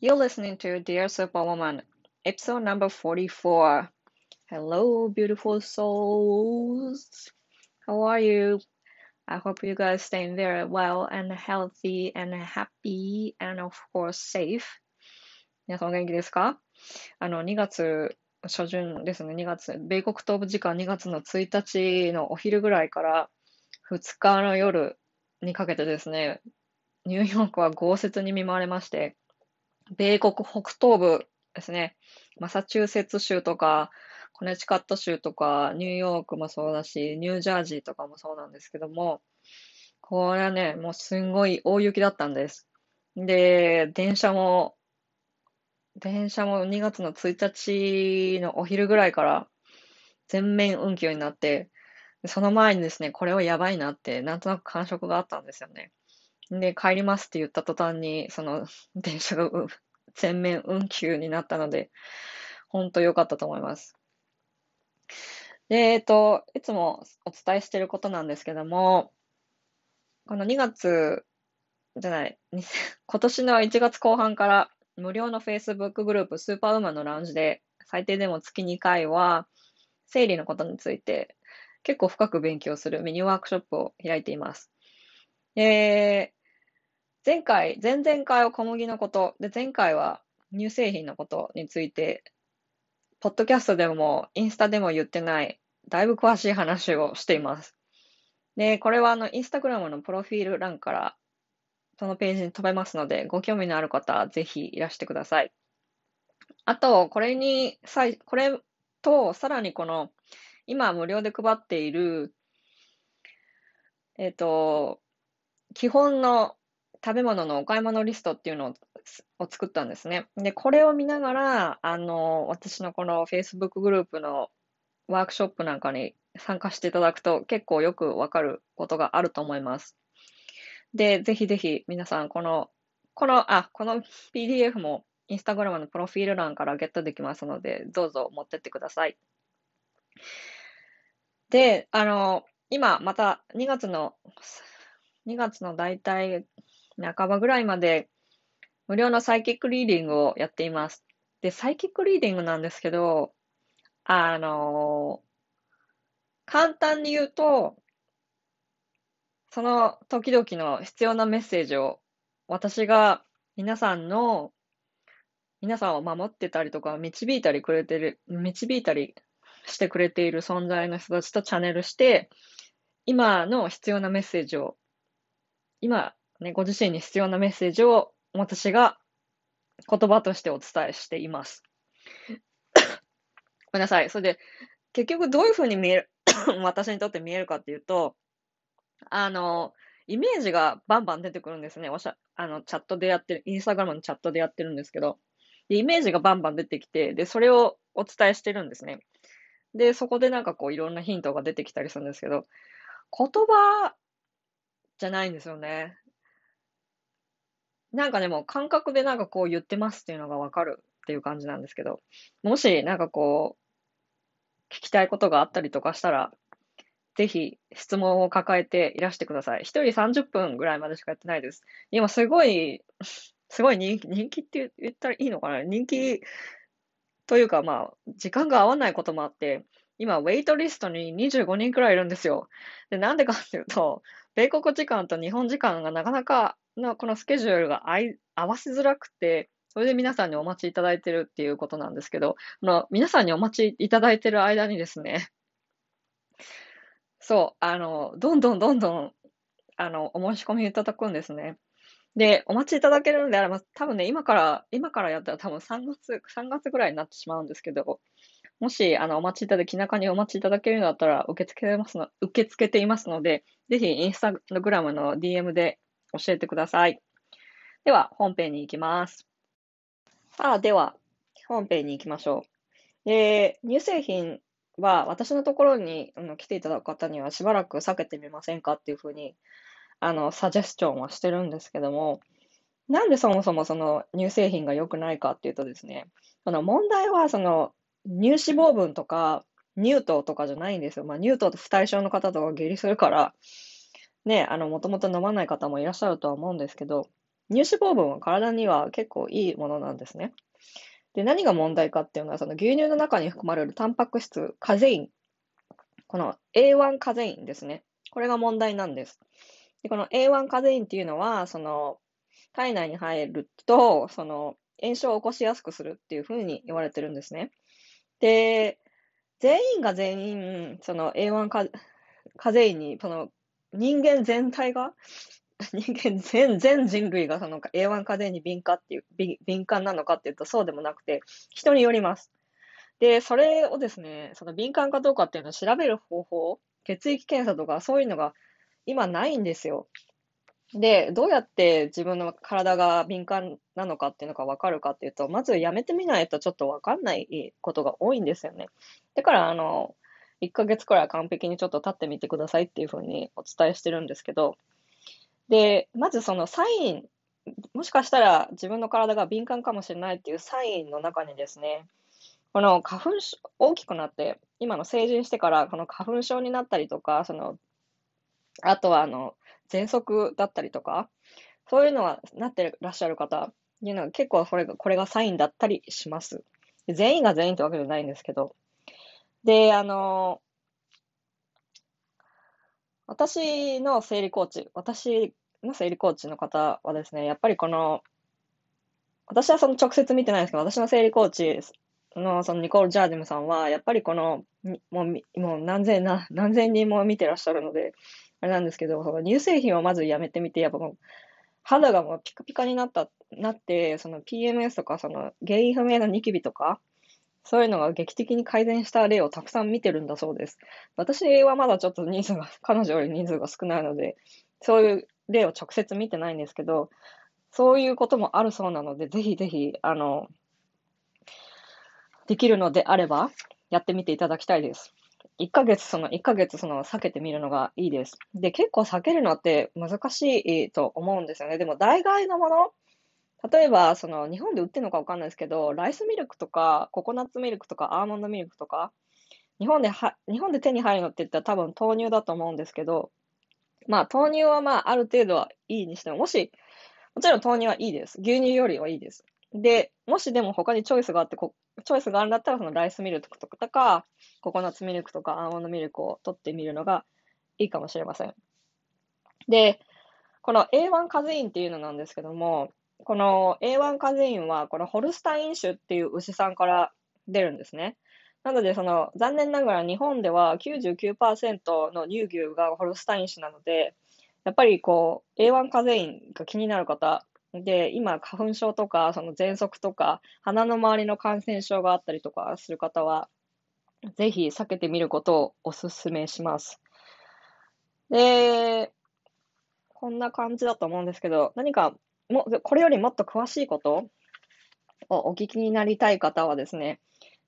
You're listening to Dear Superwoman, episode number 44. Hello, beautiful souls. How are you? I hope you guys staying very well and healthy and happy and of course safe. 皆さんお元気ですかあの、2月初旬ですね、2月、米国東部時間2月の1日のお昼ぐらいから2日の夜にかけてですね、ニューヨークは豪雪に見舞われまして、米国北東部ですね、マサチューセッツ州とか、コネチカット州とか、ニューヨークもそうだし、ニュージャージーとかもそうなんですけども、これはね、もうすんごい大雪だったんです。で、電車も、電車も2月の1日のお昼ぐらいから全面運休になって、その前にですね、これはやばいなって、なんとなく感触があったんですよね。で、帰りますって言った途端に、その電車が全面運休になったので、本当良かったと思います。で、えっと、いつもお伝えしていることなんですけども、この2月じゃない、今年の1月後半から無料の Facebook グループスーパーウーマンのラウンジで最低でも月2回は生理のことについて結構深く勉強するミニワークショップを開いています。で、前回、前々回は小麦のこと、で、前回は乳製品のことについて、ポッドキャストでもインスタでも言ってない、だいぶ詳しい話をしています。で、これはあの、インスタグラムのプロフィール欄から、そのページに飛べますので、ご興味のある方はぜひいらしてください。あと、これに、これと、さらにこの、今無料で配っている、えっ、と、基本の食べ物のお買い物リストっていうのを作ったんですね。で、これを見ながら、あの、私のこの Facebook グループのワークショップなんかに参加していただくと結構よくわかることがあると思います。で、ぜひぜひ皆さん、この、この、あ、この PDF もインスタグラムのプロフィール欄からゲットできますので、どうぞ持ってってください。で、あの、今また2月の、2月の大体半ばぐらいまで無料のサイキックリーディングをやっています。で、サイキックリーディングなんですけど、あの簡単に言うと、その時々の必要なメッセージを私が皆さんの皆さんを守ってたりとか導いたりくれてる、導いたりしてくれている存在の人たちとチャンネルして、今の必要なメッセージを、今ね、ご自身に必要なメッセージを私が言葉としてお伝えしています。ごめんなさい。それで、結局どういうふうに見える、私にとって見えるかっていうと、あの、イメージがバンバン出てくるんですね。おしゃ、あの、チャットでやってる、インスタグラムのチャットでやってるんですけど、でイメージがバンバン出てきて、で、それをお伝えしてるんですね。で、そこでなんかこういろんなヒントが出てきたりするんですけど、言葉じゃないんですよね。なんかでも感覚でなんかこう言ってますっていうのがわかるっていう感じなんですけど、もしなんかこう、聞きたいことがあったりとかしたら、ぜひ質問を抱えていらしてください。一人30分ぐらいまでしかやってないです。今すごい、すごい人気人気って言ったらいいのかな？人気というかまあ、時間が合わないこともあって、今、ウェイトリストに25人くらいいるんですよ。で、なんでかっていうと、米国時間と日本時間がなかなかのこのスケジュールが合わせづらくて、それで皆さんにお待ちいただいてるっていうことなんですけど、の皆さんにお待ちいただいてる間にですね、そう、あの、どんどんどんどん、あの、お申し込みいただくんですね。で、お待ちいただけるのであれば、多分ね、今から、今からやったら多分3月、3月ぐらいになってしまうんですけど、もし、あの、お待ちいただき、中にお待ちいただけるのだったら、受け付けますの、受け付けていますので、ぜひ、インスタグラムの DM で教えてください。では、本編に行きます。さあ、では、本編に行きましょう。えー、乳製品は私のところにあの来ていただく方にはしばらく避けてみませんかっていうふうに、あの、サジェスチョンはしてるんですけども、なんでそもそもその乳製品が良くないかっていうとですね、その問題はその乳脂肪分とか乳糖とかじゃないんですよ。まあ乳糖と不対症の方とか下痢するから、ね、あの、もともと飲まない方もいらっしゃるとは思うんですけど、乳脂肪分は体には結構いいものなんですね。で、何が問題かっていうのは、その牛乳の中に含まれるタンパク質、カゼイン。この A1 カゼインですね。これが問題なんです。で、この A1 カゼインっていうのは、その、体内に入ると、その、炎症を起こしやすくするっていうふうに言われてるんですね。で、全員が全員、その A1 カカゼインに、その人間全体が、人間全、全人類がその A1 カゼインに敏感っていう、敏感なのかっていうとそうでもなくて、人によります。で、それをですね、その敏感かどうかっていうのを調べる方法、血液検査とかそういうのが今ないんですよ。で、どうやって自分の体が敏感なのかっていうのがわかるかっていうと、まずやめてみないとちょっとわかんないことが多いんですよね。だから、あの、1ヶ月くらい完璧にちょっと立ってみてくださいっていうふうにお伝えしてるんですけど、で、まずそのサイン、もしかしたら自分の体が敏感かもしれないっていうサインの中にですね、この花粉症、大きくなって、今の成人してからこの花粉症になったりとか、その、あとはあの、喘息だったりとか、そういうのはなってらっしゃる方っていうのは結構これが、これがサインだったりします。全員が全員ってわけじゃないんですけど。で、あの、私の生理コーチ、私の生理コーチの方はですね、やっぱりこの、私はその直接見てないんですけど、私の生理コーチのそのニコール・ジャーディムさんは、やっぱりこの、もうもう何千な、何千人も見てらっしゃるので、あれなんですけど、その乳製品をまずやめてみて、やっぱもう、肌がもうピカピカになった、なって、その PMS とか、その原因不明なニキビとか、そういうのが劇的に改善した例をたくさん見てるんだそうです。私はまだちょっと人数が、彼女より人数が少ないので、そういう例を直接見てないんですけど、そういうこともあるそうなので、ぜひぜひ、あの、できるのであれば、やってみていただきたいです。1ヶ月、その1ヶ月、その避けてみるのがいいです。で、結構避けるのって難しいと思うんですよね。でも、代替のもの、例えば、その日本で売ってるのかわかんないですけど、ライスミルクとか、ココナッツミルクとか、アーモンドミルクとか、日本では、日本で手に入るのって言ったら多分豆乳だと思うんですけど、まあ、豆乳はまあ、ある程度はいいにしても、もし、もちろん豆乳はいいです。牛乳よりはいいです。で、もしでも他にチョイスがあって、こチョイスがあるんだったら、そのライスミルクとか、ココナッツミルクとかアーモンドミルクを取ってみるのがいいかもしれません。で、この A1 カゼインっていうのなんですけども、この A1 カゼインは、このホルスタイン種っていう牛さんから出るんですね。なので、その、残念ながら日本では99%の乳牛がホルスタイン種なので、やっぱりこう、A1 カゼインが気になる方、で、今、花粉症とか、その喘息とか、鼻の周りの感染症があったりとかする方は、ぜひ避けてみることをお勧めします。で、こんな感じだと思うんですけど、何かも、これよりもっと詳しいこと？をお聞きになりたい方はですね、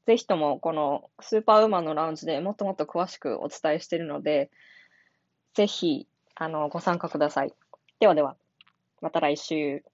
ぜひともこのスーパーウーマンのラウンジでもっともっと詳しくお伝えしているので、ぜひ、あの、ご参加ください。ではでは。また来週。